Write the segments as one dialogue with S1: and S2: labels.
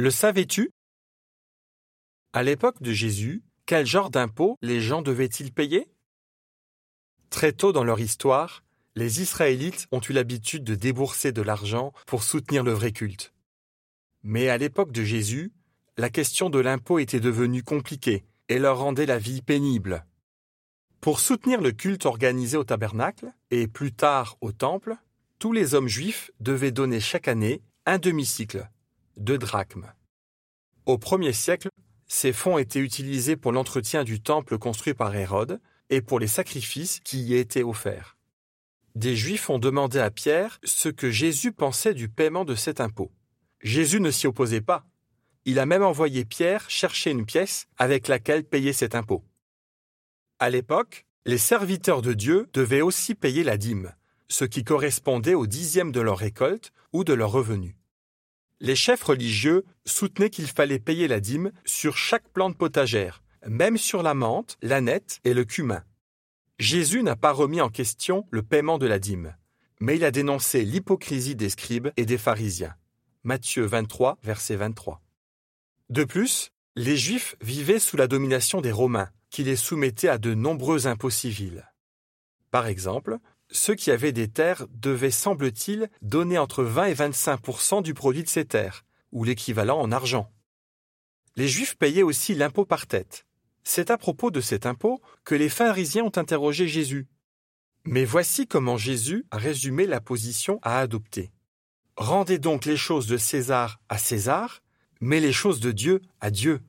S1: Le savais-tu? À l'époque de Jésus, quel genre d'impôts les gens devaient-ils payer? Très tôt dans leur histoire, les Israélites ont eu l'habitude de débourser de l'argent pour soutenir le vrai culte. Mais à l'époque de Jésus, la question de l'impôt était devenue compliquée et leur rendait la vie pénible. Pour soutenir le culte organisé au tabernacle et plus tard au temple, tous les hommes juifs devaient donner chaque année un demi-cycle, deux drachmes. Au premier siècle, ces fonds étaient utilisés pour l'entretien du temple construit par Hérode et pour les sacrifices qui y étaient offerts. Des Juifs ont demandé à Pierre ce que Jésus pensait du paiement de cet impôt. Jésus ne s'y opposait pas. Il a même envoyé Pierre chercher une pièce avec laquelle payer cet impôt. À l'époque, les serviteurs de Dieu devaient aussi payer la dîme, ce qui correspondait au dixième de leur récolte ou de leur revenu. Les chefs religieux soutenaient qu'il fallait payer la dîme sur chaque plante potagère, même sur la menthe, l'aneth et le cumin. Jésus n'a pas remis en question le paiement de la dîme, mais il a dénoncé l'hypocrisie des scribes et des pharisiens. Matthieu 23, verset 23. De plus, les Juifs vivaient sous la domination des Romains, qui les soumettaient à de nombreux impôts civils. Par exemple, ceux qui avaient des terres devaient, semble-t-il, donner entre 20 et 25% du produit de ces terres, ou l'équivalent en argent. Les Juifs payaient aussi l'impôt par tête, c'est à propos de cet impôt que les pharisiens ont interrogé Jésus. Mais voici comment Jésus a résumé la position à adopter. Rendez donc les choses de César à César, mais les choses de Dieu à Dieu.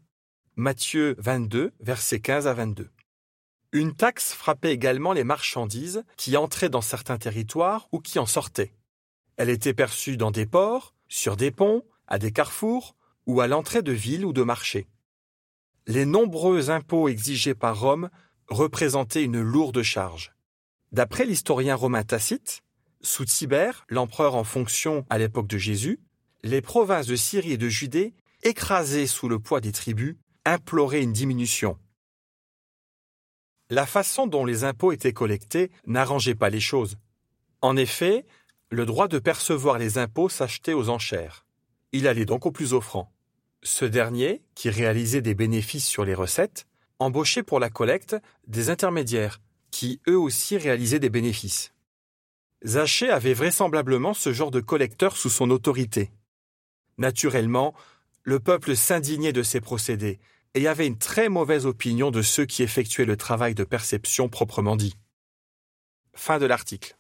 S1: Matthieu 22, versets 15 à 22. Une taxe frappait également les marchandises qui entraient dans certains territoires ou qui en sortaient. Elle était perçue dans des ports, sur des ponts, à des carrefours ou à l'entrée de villes ou de marchés les nombreux impôts exigés par Rome représentaient une lourde charge. D'après l'historien romain Tacite, sous Tibère, l'empereur en fonction à l'époque de Jésus, les provinces de Syrie et de Judée, écrasées sous le poids des tribus, imploraient une diminution. La façon dont les impôts étaient collectés n'arrangeait pas les choses. En effet, le droit de percevoir les impôts s'achetait aux enchères. Il allait donc au plus offrant. Ce dernier, qui réalisait des bénéfices sur les recettes, embauchait pour la collecte des intermédiaires, qui eux aussi réalisaient des bénéfices. Zachée avait vraisemblablement ce genre de collecteur sous son autorité. Naturellement, le peuple s'indignait de ces procédés et avait une très mauvaise opinion de ceux qui effectuaient le travail de perception proprement dit. Fin de l'article.